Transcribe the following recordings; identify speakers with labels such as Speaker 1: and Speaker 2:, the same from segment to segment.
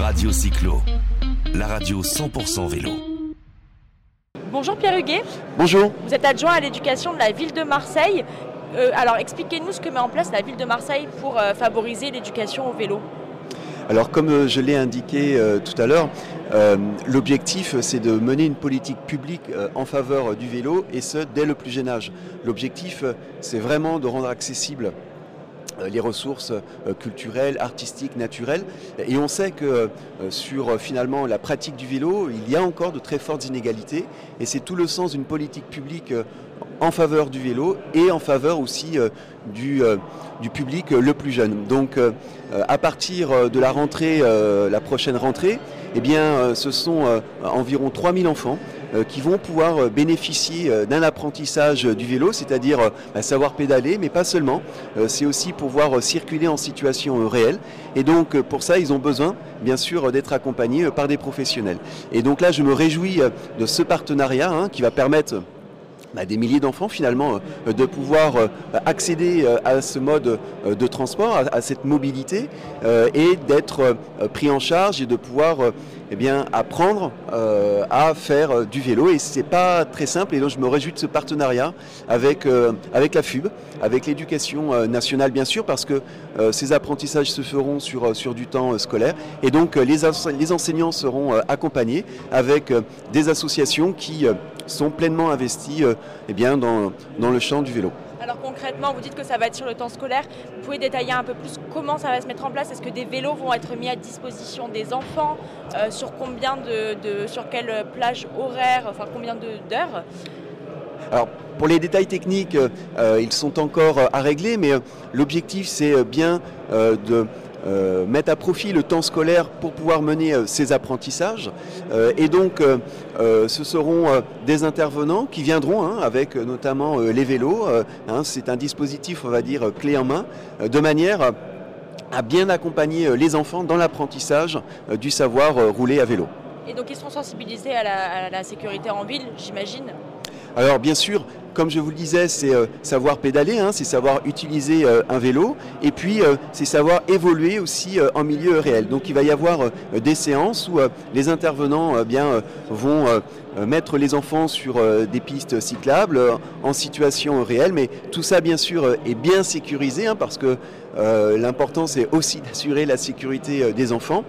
Speaker 1: Radio Cyclo, la radio 100% vélo.
Speaker 2: Bonjour Pierre Huguet.
Speaker 3: Bonjour.
Speaker 2: Vous êtes adjoint à l'éducation de la ville de Marseille. Euh, alors expliquez-nous ce que met en place la ville de Marseille pour euh, favoriser l'éducation au vélo.
Speaker 3: Alors comme euh, je l'ai indiqué tout à l'heure, l'objectif c'est de mener une politique publique en faveur du vélo et ce dès le plus jeune âge. L'objectif c'est vraiment de rendre accessible euh, les ressources euh, culturelles, artistiques, naturelles. Et on sait que euh, sur finalement la pratique du vélo, il y a encore de très fortes inégalités. Et c'est tout le sens d'une politique publique en faveur du vélo et en faveur aussi du, public le plus jeune. Donc à partir de la rentrée, la prochaine rentrée, eh ce sont environ 3000 enfants euh, qui vont pouvoir euh, bénéficier euh, d'un apprentissage du vélo, c'est-à-dire bah, savoir pédaler, mais pas seulement. C'est aussi pouvoir circuler en situation réelle. Et donc pour ça, ils ont besoin, bien sûr, d'être accompagnés par des professionnels. Et donc là, je me réjouis de ce partenariat hein, qui va permettre bah, des milliers d'enfants finalement de pouvoir accéder à ce mode de transport, à, cette mobilité et d'être pris en charge et de pouvoir eh bien, apprendre euh, à faire euh, du vélo. Et c'est pas très simple. Et donc, je me réjouis de ce partenariat avec, euh, avec la FUB, avec l'éducation nationale, bien sûr, parce que ces apprentissages se feront sur, sur du temps scolaire. Et donc, les, les enseignants seront accompagnés avec des associations qui sont pleinement investies eh bien, dans, dans le champ du vélo.
Speaker 2: Alors concrètement, vous dites que ça va être sur le temps scolaire. Vous pouvez détailler un peu plus comment ça va se mettre en place Est-ce que des vélos vont être mis à disposition des enfants euh, Sur combien de, sur quelle plage horaire Enfin combien d'heures?
Speaker 3: Alors, pour les détails techniques, euh, ils sont encore à régler, mais euh, l'objectif, c'est bien de euh, mettre à profit le temps scolaire pour pouvoir mener euh, ces apprentissages. Euh, et donc, ce seront des intervenants qui viendront hein, avec notamment les vélos. Hein, c'est un dispositif, on va dire, clé en main, de manière à bien accompagner les enfants dans l'apprentissage du savoir rouler à vélo.
Speaker 2: Et donc ils seront sensibilisés à la sécurité en ville, j'imagine?
Speaker 3: Alors bien sûr, comme je vous le disais, c'est euh, savoir pédaler, hein, c'est savoir utiliser euh, un vélo, et puis euh, c'est savoir évoluer aussi en milieu réel. Donc il va y avoir des séances où les intervenants vont mettre les enfants sur des pistes cyclables en situation réelle, mais tout ça bien sûr est bien sécurisé, hein, parce que l'important c'est aussi d'assurer la sécurité des enfants.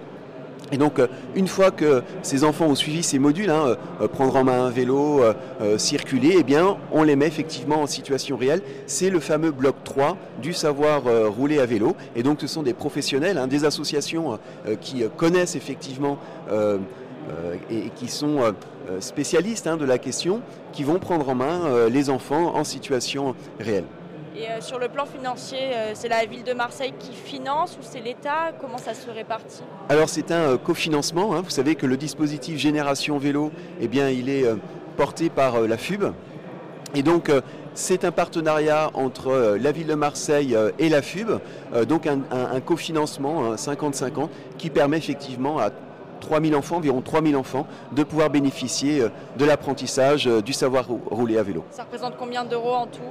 Speaker 3: Et donc, euh, une fois que ces enfants ont suivi ces modules, hein, euh, euh, prendre en main un vélo, circuler, eh on les met effectivement en situation réelle. C'est le fameux bloc 3 du savoir rouler à vélo. Et donc, ce sont des professionnels, hein, des associations qui connaissent effectivement et qui sont spécialistes hein, de la question, qui vont prendre en main les enfants en situation réelle.
Speaker 2: Et euh, sur le plan financier, euh, c'est la ville de Marseille qui finance ou c'est l'État? Comment ça se répartit?
Speaker 3: Alors c'est un euh, cofinancement. Hein. Vous savez que le dispositif Génération Vélo, eh bien, il est porté par la FUB. Et donc c'est un partenariat entre la ville de Marseille et la FUB, donc un, cofinancement 50-50 qui permet effectivement à 3000 enfants, environ 3000 enfants, de pouvoir bénéficier de l'apprentissage du savoir rouler à vélo.
Speaker 2: Ça représente combien d'euros en tout?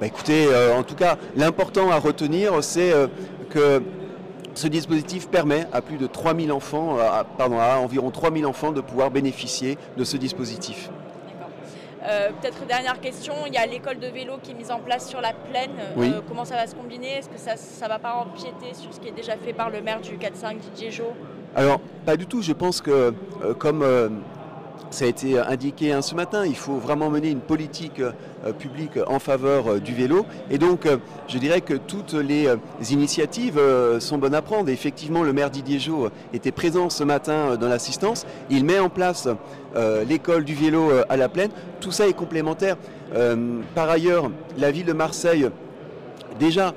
Speaker 3: Bah, écoutez, euh, en tout cas, l'important à retenir, c'est euh, que ce dispositif permet à plus de 3000 enfants, euh, pardon, à environ 3000 enfants de pouvoir bénéficier de ce dispositif.
Speaker 2: Peut-être dernière question, il y a l'école de vélo qui est mise en place sur la plaine. comment ça va se combiner? Est-ce que ça ne va pas empiéter sur ce qui est déjà fait par le maire du 4-5, Didier Jo
Speaker 3: Alors, pas du tout. Je pense que comme ça a été indiqué ce matin, il faut vraiment mener une politique euh, publique en faveur euh, du vélo. Et donc, euh, je dirais que toutes les initiatives sont bonnes à prendre. effectivement, le maire Didier Jo était présent ce matin dans l'assistance. Il met en place l'école du vélo à la plaine. Tout ça est complémentaire. Par ailleurs, la ville de Marseille, déjà,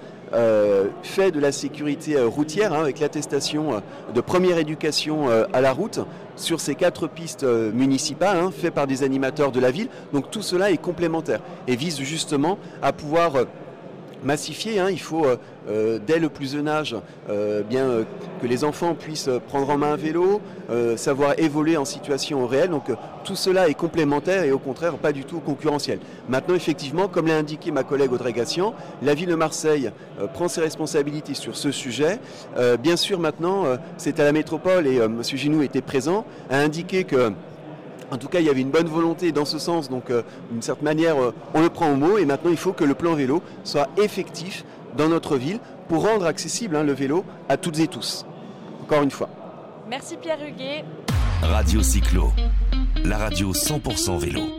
Speaker 3: fait de la sécurité routière hein, avec l'attestation de première éducation à la route sur ces quatre pistes euh, municipales hein, faites par des animateurs de la ville. Donc tout cela est complémentaire et vise justement à pouvoir euh, massifier. Hein. Il faut, euh, euh, dès le plus jeune âge, euh, bien, que les enfants puissent prendre en main un vélo, savoir évoluer en situation réelle. Donc tout cela est complémentaire et au contraire pas du tout concurrentiel. Maintenant, effectivement, comme l'a indiqué ma collègue Audrey Gassian, la ville de Marseille prend ses responsabilités sur ce sujet. bien sûr, maintenant, c'est à la métropole et M. Ginou était présent, à indiquer que en tout cas, il y avait une bonne volonté dans ce sens, donc euh, d'une certaine manière, euh, on le prend au mot et maintenant il faut que le plan vélo soit effectif dans notre ville pour rendre accessible hein, le vélo à toutes et tous. Encore une fois.
Speaker 2: Merci Pierre Huguet.
Speaker 1: Radio Cyclo, la radio 100% vélo.